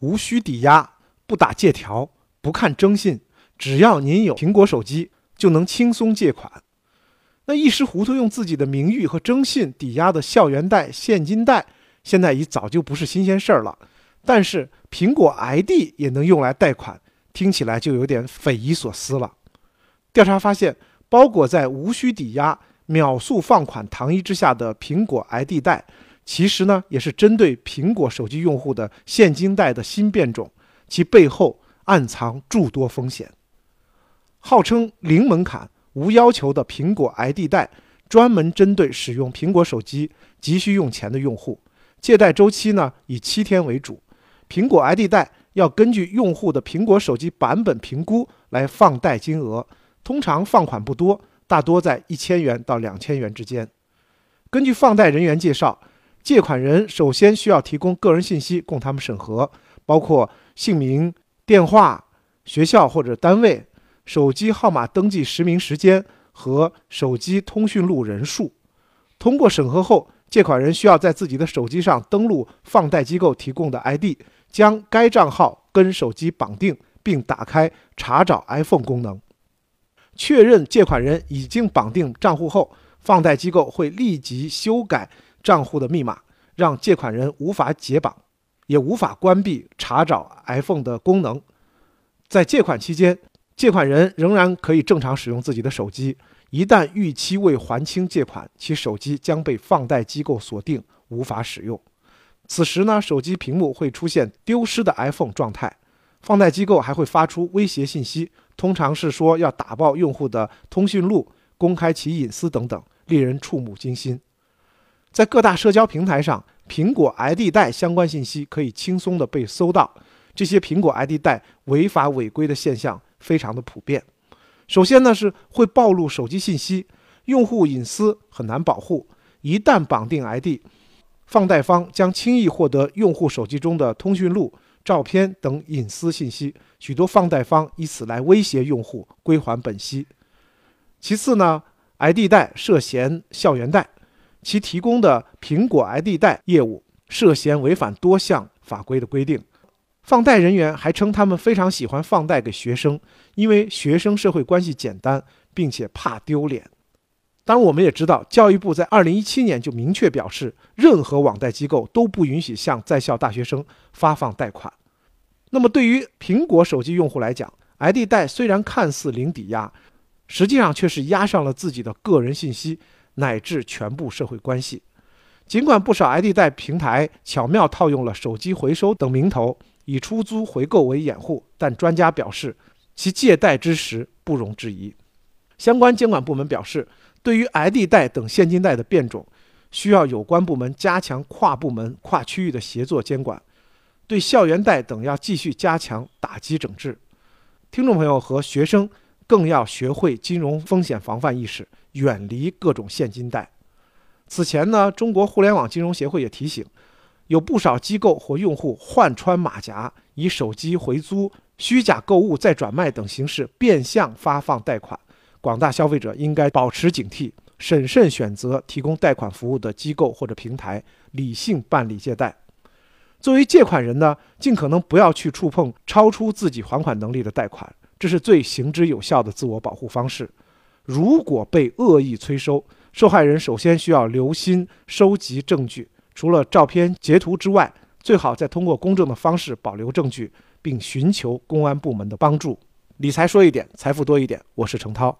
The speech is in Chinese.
无需抵押，不打借条，不看征信，只要您有苹果手机，就能轻松借款。那一时糊涂用自己的名誉和征信抵押的校园贷、现金贷，现在已早就不是新鲜事儿了。但是苹果 ID 也能用来贷款，听起来就有点匪夷所思了。调查发现，包裹在无需抵押、秒速放款糖衣之下的苹果 ID 贷，其实呢也是针对苹果手机用户的现金贷的新变种，其背后暗藏诸多风险。号称零门槛。无要求的苹果 ID 贷，专门针对使用苹果手机急需用钱的用户，借贷周期呢以七天为主。苹果 ID 贷要根据用户的苹果手机版本评估来放贷金额，通常放款不多，大多在一千元到两千元之间。根据放贷人员介绍，借款人首先需要提供个人信息供他们审核，包括姓名、电话、学校或者单位。手机号码登记实名时间和手机通讯录人数，通过审核后，借款人需要在自己的手机上登录放贷机构提供的 ID，将该账号跟手机绑定，并打开查找 iPhone 功能。确认借款人已经绑定账户后，放贷机构会立即修改账户的密码，让借款人无法解绑，也无法关闭查找 iPhone 的功能。在借款期间。借款人仍然可以正常使用自己的手机，一旦逾期未还清借款，其手机将被放贷机构锁定，无法使用。此时呢，手机屏幕会出现丢失的 iPhone 状态，放贷机构还会发出威胁信息，通常是说要打爆用户的通讯录，公开其隐私等等，令人触目惊心。在各大社交平台上，苹果 ID 贷相关信息可以轻松地被搜到，这些苹果 ID 贷违法违规的现象。非常的普遍。首先呢，是会暴露手机信息，用户隐私很难保护。一旦绑定 ID，放贷方将轻易获得用户手机中的通讯录、照片等隐私信息。许多放贷方以此来威胁用户归还本息。其次呢，ID 贷涉嫌校园贷，其提供的苹果 ID 贷业务涉嫌违反多项法规的规定。放贷人员还称，他们非常喜欢放贷给学生，因为学生社会关系简单，并且怕丢脸。当然，我们也知道，教育部在二零一七年就明确表示，任何网贷机构都不允许向在校大学生发放贷款。那么，对于苹果手机用户来讲，ID 贷虽然看似零抵押，实际上却是押上了自己的个人信息乃至全部社会关系。尽管不少 ID 贷平台巧妙套用了手机回收等名头。以出租回购为掩护，但专家表示，其借贷之实不容置疑。相关监管部门表示，对于 ID 贷等现金贷的变种，需要有关部门加强跨部门、跨区域的协作监管；对校园贷等要继续加强打击整治。听众朋友和学生更要学会金融风险防范意识，远离各种现金贷。此前呢，中国互联网金融协会也提醒。有不少机构或用户换穿马甲，以手机回租、虚假购物再转卖等形式变相发放贷款。广大消费者应该保持警惕，审慎选择提供贷款服务的机构或者平台，理性办理借贷。作为借款人呢，尽可能不要去触碰超出自己还款能力的贷款，这是最行之有效的自我保护方式。如果被恶意催收，受害人首先需要留心收集证据。除了照片截图之外，最好再通过公证的方式保留证据，并寻求公安部门的帮助。理财说一点，财富多一点。我是程涛。